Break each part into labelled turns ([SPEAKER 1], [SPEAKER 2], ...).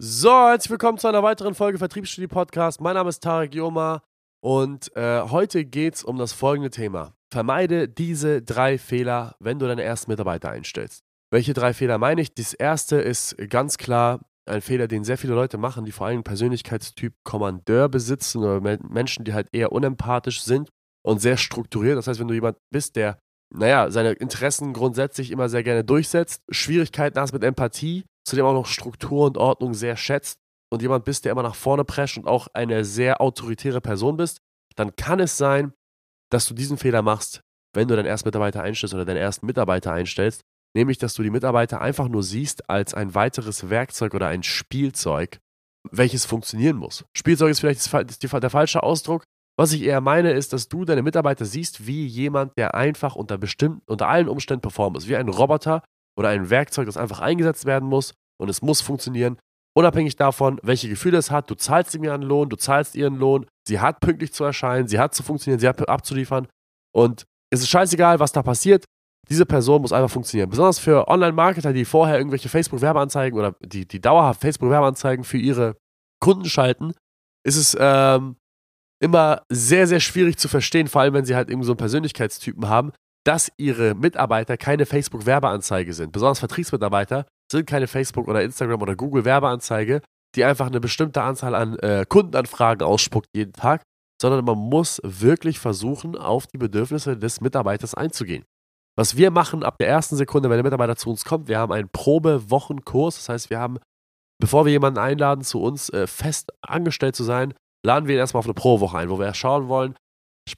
[SPEAKER 1] So, herzlich willkommen zu einer weiteren Folge Vertriebsstudie Podcast. Mein Name ist Tarek Joma und äh, heute geht es um das folgende Thema. Vermeide diese drei Fehler, wenn du deine ersten Mitarbeiter einstellst. Welche drei Fehler meine ich? Das erste ist ganz klar ein Fehler, den sehr viele Leute machen, die vor allem Persönlichkeitstyp Kommandeur besitzen oder Menschen, die halt eher unempathisch sind und sehr strukturiert. Das heißt, wenn du jemand bist, der, naja, seine Interessen grundsätzlich immer sehr gerne durchsetzt, Schwierigkeiten hast mit Empathie, zudem auch noch Struktur und Ordnung sehr schätzt und jemand bist, der immer nach vorne prescht und auch eine sehr autoritäre Person bist, dann kann es sein, dass du diesen Fehler machst, wenn du deinen ersten Mitarbeiter einstellst oder deinen ersten Mitarbeiter einstellst, nämlich dass du die Mitarbeiter einfach nur siehst als ein weiteres Werkzeug oder ein Spielzeug, welches funktionieren muss. Spielzeug ist vielleicht der falsche Ausdruck. Was ich eher meine, ist, dass du deine Mitarbeiter siehst wie jemand, der einfach unter bestimmten, unter allen Umständen performen muss, wie ein Roboter oder ein Werkzeug, das einfach eingesetzt werden muss und es muss funktionieren. Unabhängig davon, welche Gefühle es hat, du zahlst ihm ihren Lohn, du zahlst ihren Lohn, sie hat pünktlich zu erscheinen, sie hat zu funktionieren, sie hat abzuliefern und es ist scheißegal, was da passiert. Diese Person muss einfach funktionieren. Besonders für Online-Marketer, die vorher irgendwelche Facebook-Werbeanzeigen oder die, die dauerhaft Facebook-Werbeanzeigen für ihre Kunden schalten, ist es ähm, immer sehr, sehr schwierig zu verstehen, vor allem wenn sie halt irgendwie so einen Persönlichkeitstypen haben, dass ihre Mitarbeiter keine Facebook-Werbeanzeige sind. Besonders Vertriebsmitarbeiter sind keine Facebook- oder Instagram- oder Google-Werbeanzeige, die einfach eine bestimmte Anzahl an äh, Kundenanfragen ausspuckt jeden Tag, sondern man muss wirklich versuchen, auf die Bedürfnisse des Mitarbeiters einzugehen. Was wir machen ab der ersten Sekunde, wenn der Mitarbeiter zu uns kommt, wir haben einen Probewochenkurs. Das heißt, wir haben, bevor wir jemanden einladen, zu uns äh, fest angestellt zu sein, laden wir ihn erstmal auf eine Probewoche ein, wo wir schauen wollen,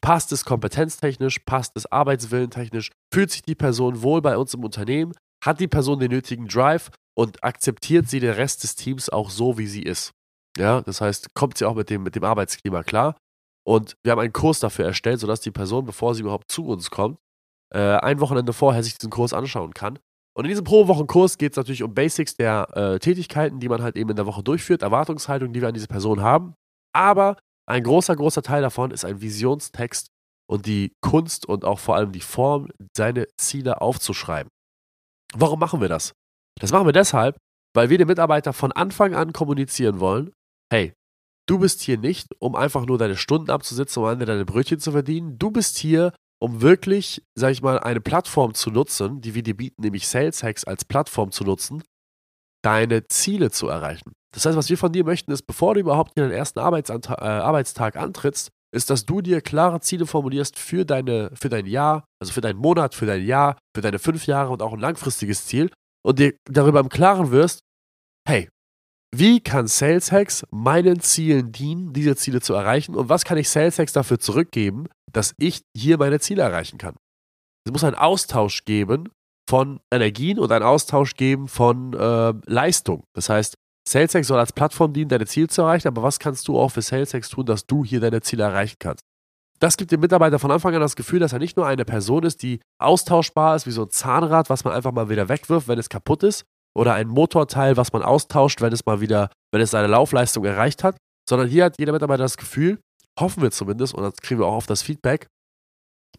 [SPEAKER 1] passt es kompetenztechnisch, passt es arbeitswillentechnisch, fühlt sich die Person wohl bei uns im Unternehmen, hat die Person den nötigen Drive und akzeptiert sie den Rest des Teams auch so, wie sie ist. Ja, das heißt, kommt sie auch mit dem, mit dem Arbeitsklima klar. Und wir haben einen Kurs dafür erstellt, sodass die Person, bevor sie überhaupt zu uns kommt, äh, ein Wochenende vorher sich diesen Kurs anschauen kann. Und in diesem Pro-Wochen-Kurs geht es natürlich um Basics der äh, Tätigkeiten, die man halt eben in der Woche durchführt, Erwartungshaltung, die wir an diese Person haben. Aber ein großer, großer Teil davon ist ein Visionstext und die Kunst und auch vor allem die Form, seine Ziele aufzuschreiben. Warum machen wir das? Das machen wir deshalb, weil wir den Mitarbeiter von Anfang an kommunizieren wollen, hey, du bist hier nicht, um einfach nur deine Stunden abzusitzen, um deine Brötchen zu verdienen. Du bist hier, um wirklich, sag ich mal, eine Plattform zu nutzen, die wir dir bieten, nämlich Sales Hacks als Plattform zu nutzen, deine Ziele zu erreichen. Das heißt, was wir von dir möchten, ist, bevor du überhaupt in deinen ersten Arbeitsanta äh, Arbeitstag antrittst, ist, dass du dir klare Ziele formulierst für, deine, für dein Jahr, also für deinen Monat, für dein Jahr, für deine fünf Jahre und auch ein langfristiges Ziel und dir darüber im Klaren wirst, hey, wie kann Sales Hacks meinen Zielen dienen, diese Ziele zu erreichen? Und was kann ich Sales Hacks dafür zurückgeben, dass ich hier meine Ziele erreichen kann? Es muss einen Austausch geben von Energien und einen Austausch geben von äh, Leistung. Das heißt, Sales Hacks soll als Plattform dienen, deine Ziele zu erreichen, aber was kannst du auch für Sales Hacks tun, dass du hier deine Ziele erreichen kannst? Das gibt dem Mitarbeiter von Anfang an das Gefühl, dass er nicht nur eine Person ist, die austauschbar ist, wie so ein Zahnrad, was man einfach mal wieder wegwirft, wenn es kaputt ist, oder ein Motorteil, was man austauscht, wenn es mal wieder, wenn es seine Laufleistung erreicht hat, sondern hier hat jeder Mitarbeiter das Gefühl, hoffen wir zumindest, und das kriegen wir auch auf das Feedback,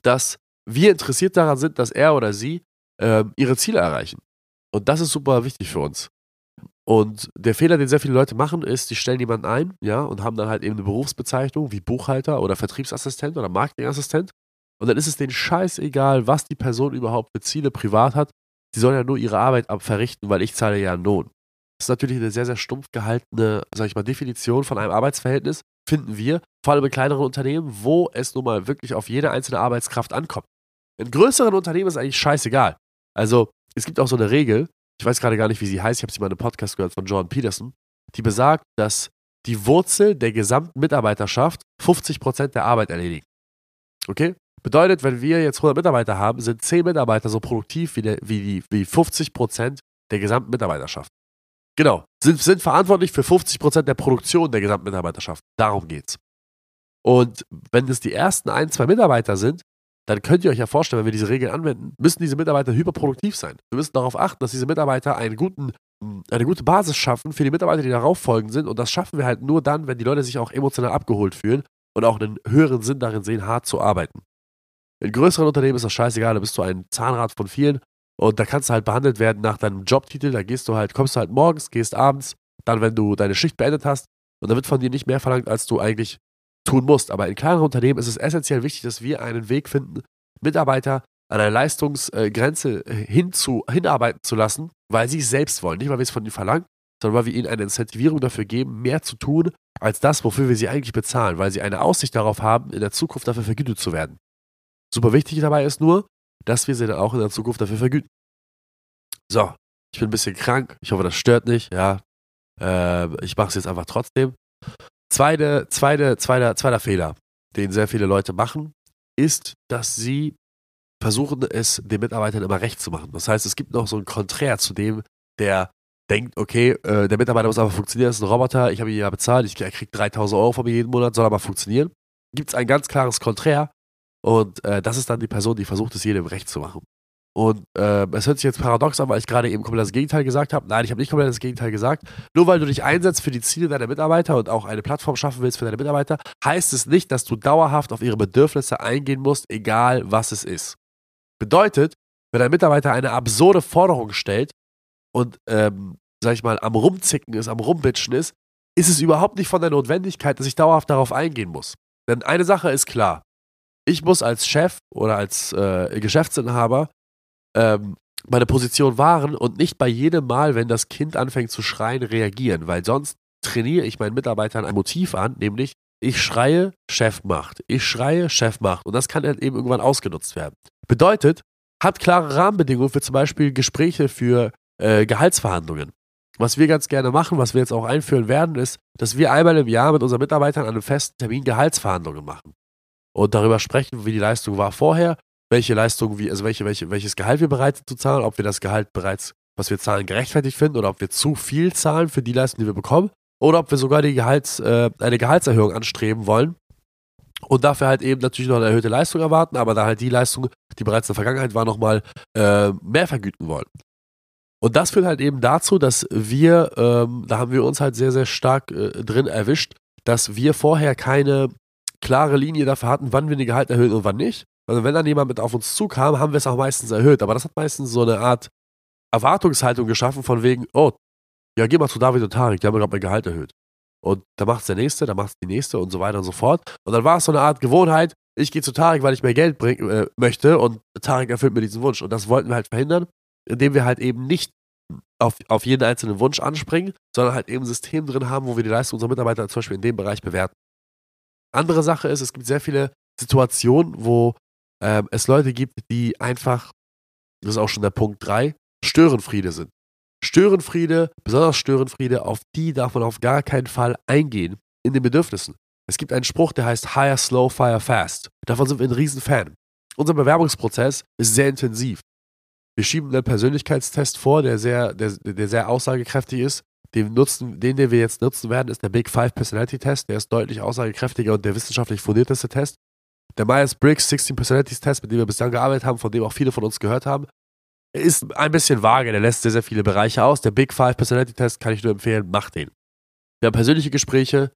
[SPEAKER 1] dass wir interessiert daran sind, dass er oder sie äh, ihre Ziele erreichen. Und das ist super wichtig für uns. Und der Fehler, den sehr viele Leute machen, ist, die stellen jemanden ein, ja, und haben dann halt eben eine Berufsbezeichnung wie Buchhalter oder Vertriebsassistent oder Marketingassistent. Und dann ist es denen scheißegal, was die Person überhaupt für Ziele privat hat die sollen ja nur ihre Arbeit verrichten, weil ich zahle ja einen Lohn. Das ist natürlich eine sehr, sehr stumpf gehaltene, sag ich mal, Definition von einem Arbeitsverhältnis, finden wir, vor allem in kleineren Unternehmen, wo es nun mal wirklich auf jede einzelne Arbeitskraft ankommt. In größeren Unternehmen ist eigentlich scheißegal. Also, es gibt auch so eine Regel, ich weiß gerade gar nicht, wie sie heißt, ich habe sie mal in einem Podcast gehört von Jordan Peterson, die besagt, dass die Wurzel der gesamten Mitarbeiterschaft 50% der Arbeit erledigt. Okay? Bedeutet, wenn wir jetzt 100 Mitarbeiter haben, sind 10 Mitarbeiter so produktiv wie, der, wie, die, wie 50 Prozent der gesamten Mitarbeiterschaft. Genau, sind, sind verantwortlich für 50 Prozent der Produktion der gesamten Mitarbeiterschaft. Darum geht's. Und wenn es die ersten ein, zwei Mitarbeiter sind, dann könnt ihr euch ja vorstellen, wenn wir diese Regeln anwenden, müssen diese Mitarbeiter hyperproduktiv sein. Wir müssen darauf achten, dass diese Mitarbeiter einen guten, eine gute Basis schaffen für die Mitarbeiter, die darauf folgen sind. Und das schaffen wir halt nur dann, wenn die Leute sich auch emotional abgeholt fühlen und auch einen höheren Sinn darin sehen, hart zu arbeiten. In größeren Unternehmen ist das scheißegal, da bist du ein Zahnrad von vielen und da kannst du halt behandelt werden nach deinem Jobtitel. Da gehst du halt, kommst du halt morgens, gehst abends, dann, wenn du deine Schicht beendet hast. Und dann wird von dir nicht mehr verlangt, als du eigentlich tun musst. Aber in kleineren Unternehmen ist es essentiell wichtig, dass wir einen Weg finden, Mitarbeiter an eine Leistungsgrenze hinzu, hinarbeiten zu lassen, weil sie es selbst wollen. Nicht, weil wir es von ihnen verlangen, sondern weil wir ihnen eine Incentivierung dafür geben, mehr zu tun, als das, wofür wir sie eigentlich bezahlen, weil sie eine Aussicht darauf haben, in der Zukunft dafür vergütet zu werden. Super wichtig dabei ist nur, dass wir sie dann auch in der Zukunft dafür vergüten. So, ich bin ein bisschen krank. Ich hoffe, das stört nicht. Ja, äh, ich mache es jetzt einfach trotzdem. Zweite, zweite, zweiter, zweiter Fehler, den sehr viele Leute machen, ist, dass sie versuchen, es den Mitarbeitern immer recht zu machen. Das heißt, es gibt noch so ein Konträr zu dem, der denkt, okay, äh, der Mitarbeiter muss einfach funktionieren, das ist ein Roboter, ich habe ihn ja bezahlt, ich, kriegt 3000 Euro von mir jeden Monat, soll aber funktionieren. Gibt es ein ganz klares Konträr und äh, das ist dann die Person, die versucht, es jedem recht zu machen. Und äh, es hört sich jetzt paradox an, weil ich gerade eben komplett das Gegenteil gesagt habe. Nein, ich habe nicht komplett das Gegenteil gesagt. Nur weil du dich einsetzt für die Ziele deiner Mitarbeiter und auch eine Plattform schaffen willst für deine Mitarbeiter, heißt es nicht, dass du dauerhaft auf ihre Bedürfnisse eingehen musst, egal was es ist. Bedeutet, wenn ein Mitarbeiter eine absurde Forderung stellt und, ähm, sag ich mal, am Rumzicken ist, am Rumbitschen ist, ist es überhaupt nicht von der Notwendigkeit, dass ich dauerhaft darauf eingehen muss. Denn eine Sache ist klar. Ich muss als Chef oder als äh, Geschäftsinhaber ähm, meine Position wahren und nicht bei jedem Mal, wenn das Kind anfängt zu schreien, reagieren, weil sonst trainiere ich meinen Mitarbeitern ein Motiv an, nämlich ich schreie, Chef macht. Ich schreie, Chef macht. Und das kann halt eben irgendwann ausgenutzt werden. Bedeutet, hat klare Rahmenbedingungen für zum Beispiel Gespräche für äh, Gehaltsverhandlungen. Was wir ganz gerne machen, was wir jetzt auch einführen werden, ist, dass wir einmal im Jahr mit unseren Mitarbeitern an einem festen Termin Gehaltsverhandlungen machen. Und darüber sprechen, wie die Leistung war vorher, welche Leistung, wie, also welche, welche, welches Gehalt wir bereit sind zu zahlen, ob wir das Gehalt bereits, was wir zahlen, gerechtfertigt finden oder ob wir zu viel zahlen für die Leistung, die wir bekommen oder ob wir sogar Gehalts, äh, eine Gehaltserhöhung anstreben wollen und dafür halt eben natürlich noch eine erhöhte Leistung erwarten, aber da halt die Leistung, die bereits in der Vergangenheit war, nochmal äh, mehr vergüten wollen. Und das führt halt eben dazu, dass wir, ähm, da haben wir uns halt sehr, sehr stark äh, drin erwischt, dass wir vorher keine klare Linie dafür hatten, wann wir die Gehalt erhöhen und wann nicht. Also wenn dann jemand mit auf uns zukam, haben wir es auch meistens erhöht. Aber das hat meistens so eine Art Erwartungshaltung geschaffen von wegen, oh, ja, geh mal zu David und Tarek, die haben gerade mein Gehalt erhöht. Und da macht es der Nächste, da macht es die Nächste und so weiter und so fort. Und dann war es so eine Art Gewohnheit, ich gehe zu Tarek, weil ich mehr Geld bring, äh, möchte und Tarek erfüllt mir diesen Wunsch. Und das wollten wir halt verhindern, indem wir halt eben nicht auf, auf jeden einzelnen Wunsch anspringen, sondern halt eben ein System drin haben, wo wir die Leistung unserer Mitarbeiter zum Beispiel in dem Bereich bewerten. Andere Sache ist, es gibt sehr viele Situationen, wo ähm, es Leute gibt, die einfach, das ist auch schon der Punkt 3, Störenfriede sind. Störenfriede, besonders Störenfriede, auf die darf man auf gar keinen Fall eingehen in den Bedürfnissen. Es gibt einen Spruch, der heißt Hire Slow, Fire Fast. Davon sind wir ein Riesenfan. Unser Bewerbungsprozess ist sehr intensiv. Wir schieben einen Persönlichkeitstest vor, der sehr, der, der sehr aussagekräftig ist. Den, nutzen, den, den wir jetzt nutzen werden, ist der Big Five Personality Test. Der ist deutlich aussagekräftiger und der wissenschaftlich fundierteste Test. Der Myers-Briggs 16 Personalities Test, mit dem wir bislang gearbeitet haben, von dem auch viele von uns gehört haben, ist ein bisschen vage. Der lässt sehr, sehr viele Bereiche aus. Der Big Five Personality Test kann ich nur empfehlen, macht den. Wir haben persönliche Gespräche.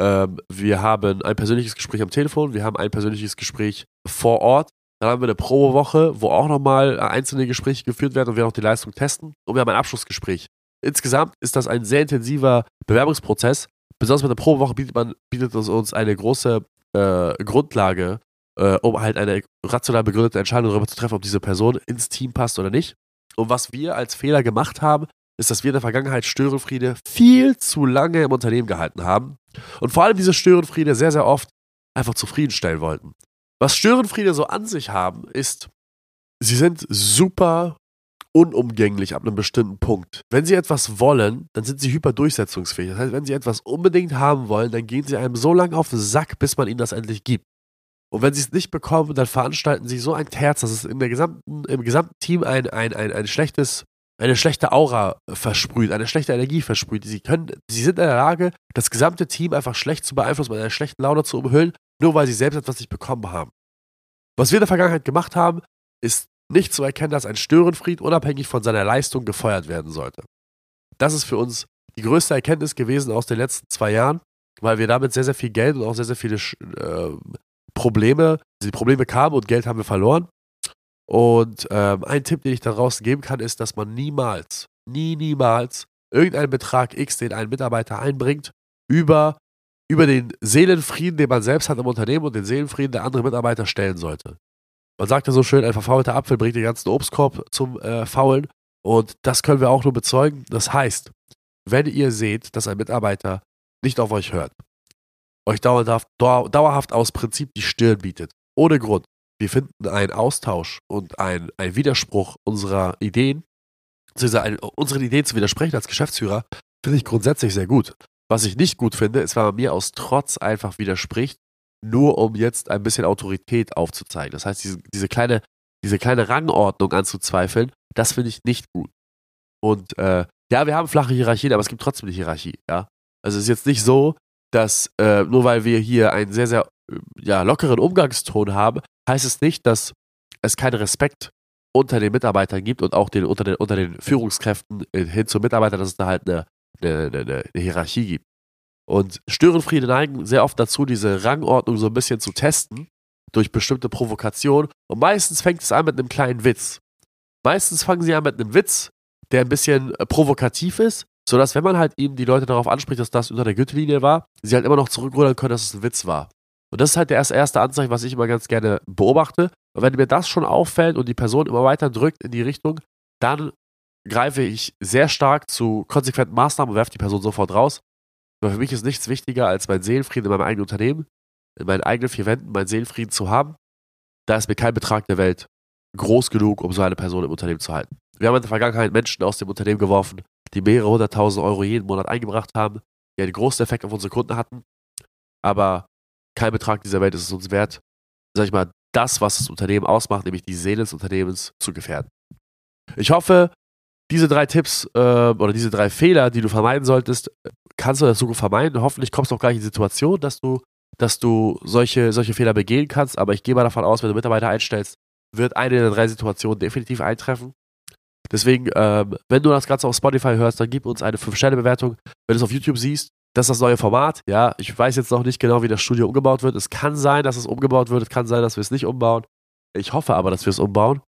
[SPEAKER 1] Ähm, wir haben ein persönliches Gespräch am Telefon. Wir haben ein persönliches Gespräch vor Ort. Dann haben wir eine Probewoche, wo auch nochmal einzelne Gespräche geführt werden und wir noch die Leistung testen. Und wir haben ein Abschlussgespräch. Insgesamt ist das ein sehr intensiver Bewerbungsprozess. Besonders mit der Probewoche bietet, man, bietet es uns eine große äh, Grundlage, äh, um halt eine rational begründete Entscheidung darüber zu treffen, ob diese Person ins Team passt oder nicht. Und was wir als Fehler gemacht haben, ist, dass wir in der Vergangenheit Störenfriede viel zu lange im Unternehmen gehalten haben und vor allem diese Störenfriede sehr, sehr oft einfach zufriedenstellen wollten. Was Störenfriede so an sich haben, ist, sie sind super unumgänglich ab einem bestimmten Punkt. Wenn sie etwas wollen, dann sind sie hyperdurchsetzungsfähig. Das heißt, wenn sie etwas unbedingt haben wollen, dann gehen sie einem so lange auf den Sack, bis man ihnen das endlich gibt. Und wenn sie es nicht bekommen, dann veranstalten sie so ein Terz, dass es in der gesamten, im gesamten Team ein, ein, ein, ein schlechtes, eine schlechte Aura versprüht, eine schlechte Energie versprüht. Sie können, sie sind in der Lage, das gesamte Team einfach schlecht zu beeinflussen, mit einer schlechten Laune zu umhüllen, nur weil sie selbst etwas nicht bekommen haben. Was wir in der Vergangenheit gemacht haben, ist nicht zu erkennen, dass ein Störenfried unabhängig von seiner Leistung gefeuert werden sollte. Das ist für uns die größte Erkenntnis gewesen aus den letzten zwei Jahren, weil wir damit sehr, sehr viel Geld und auch sehr, sehr viele äh, Probleme, die Probleme kamen und Geld haben wir verloren. Und ähm, ein Tipp, den ich daraus geben kann, ist, dass man niemals, nie, niemals irgendeinen Betrag X, den ein Mitarbeiter einbringt, über, über den Seelenfrieden, den man selbst hat im Unternehmen und den Seelenfrieden der anderen Mitarbeiter stellen sollte. Man sagt ja so schön, ein verfaulter Apfel bringt den ganzen Obstkorb zum äh, Faulen. Und das können wir auch nur bezeugen. Das heißt, wenn ihr seht, dass ein Mitarbeiter nicht auf euch hört, euch dauerhaft, dauerhaft aus Prinzip die Stirn bietet, ohne Grund, wir finden einen Austausch und einen Widerspruch unserer Ideen, beziehungsweise unseren Ideen zu widersprechen als Geschäftsführer, finde ich grundsätzlich sehr gut. Was ich nicht gut finde, ist, wenn man mir aus Trotz einfach widerspricht, nur um jetzt ein bisschen Autorität aufzuzeigen. Das heißt, diese, diese, kleine, diese kleine Rangordnung anzuzweifeln, das finde ich nicht gut. Und äh, ja, wir haben flache Hierarchien, aber es gibt trotzdem eine Hierarchie, ja. Also es ist jetzt nicht so, dass äh, nur weil wir hier einen sehr, sehr ja, lockeren Umgangston haben, heißt es nicht, dass es keinen Respekt unter den Mitarbeitern gibt und auch den, unter, den, unter den Führungskräften hin zum Mitarbeiter, dass es da halt eine, eine, eine, eine Hierarchie gibt. Und Störenfriede neigen sehr oft dazu, diese Rangordnung so ein bisschen zu testen durch bestimmte Provokationen. Und meistens fängt es an mit einem kleinen Witz. Meistens fangen sie an mit einem Witz, der ein bisschen äh, provokativ ist, sodass, wenn man halt eben die Leute darauf anspricht, dass das unter der Gürtellinie war, sie halt immer noch zurückrudern können, dass es ein Witz war. Und das ist halt das erste Anzeichen, was ich immer ganz gerne beobachte. Und wenn mir das schon auffällt und die Person immer weiter drückt in die Richtung, dann greife ich sehr stark zu konsequenten Maßnahmen und werfe die Person sofort raus. Aber für mich ist nichts wichtiger, als mein Seelenfrieden in meinem eigenen Unternehmen, in meinen eigenen vier Wänden, meinen Seelenfrieden zu haben. Da ist mir kein Betrag der Welt groß genug, um so eine Person im Unternehmen zu halten. Wir haben in der Vergangenheit Menschen aus dem Unternehmen geworfen, die mehrere hunderttausend Euro jeden Monat eingebracht haben, die einen großen Effekt auf unsere Kunden hatten. Aber kein Betrag dieser Welt ist es uns wert, sag ich mal, das, was das Unternehmen ausmacht, nämlich die Seele des Unternehmens, zu gefährden. Ich hoffe, diese drei Tipps äh, oder diese drei Fehler, die du vermeiden solltest, kannst du der Zukunft vermeiden. Hoffentlich kommst du auch gleich in die Situation, dass du, dass du solche, solche Fehler begehen kannst. Aber ich gehe mal davon aus, wenn du Mitarbeiter einstellst, wird eine der drei Situationen definitiv eintreffen. Deswegen, ähm, wenn du das Ganze auf Spotify hörst, dann gib uns eine 5-Sterne-Bewertung. Wenn du es auf YouTube siehst, das ist das neue Format. Ja, ich weiß jetzt noch nicht genau, wie das Studio umgebaut wird. Es kann sein, dass es umgebaut wird. Es kann sein, dass wir es nicht umbauen. Ich hoffe aber, dass wir es umbauen.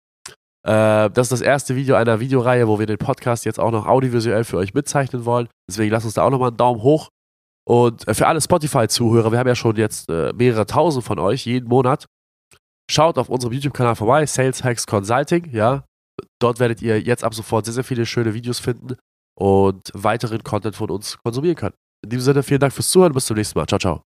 [SPEAKER 1] Äh, das ist das erste Video einer Videoreihe, wo wir den Podcast jetzt auch noch audiovisuell für euch mitzeichnen wollen. Deswegen lasst uns da auch nochmal einen Daumen hoch. Und äh, für alle Spotify-Zuhörer, wir haben ja schon jetzt äh, mehrere tausend von euch jeden Monat. Schaut auf unserem YouTube-Kanal vorbei, Sales Hacks Consulting, ja. Dort werdet ihr jetzt ab sofort sehr, sehr viele schöne Videos finden und weiteren Content von uns konsumieren können. In diesem Sinne, vielen Dank fürs Zuhören. Bis zum nächsten Mal. Ciao, ciao.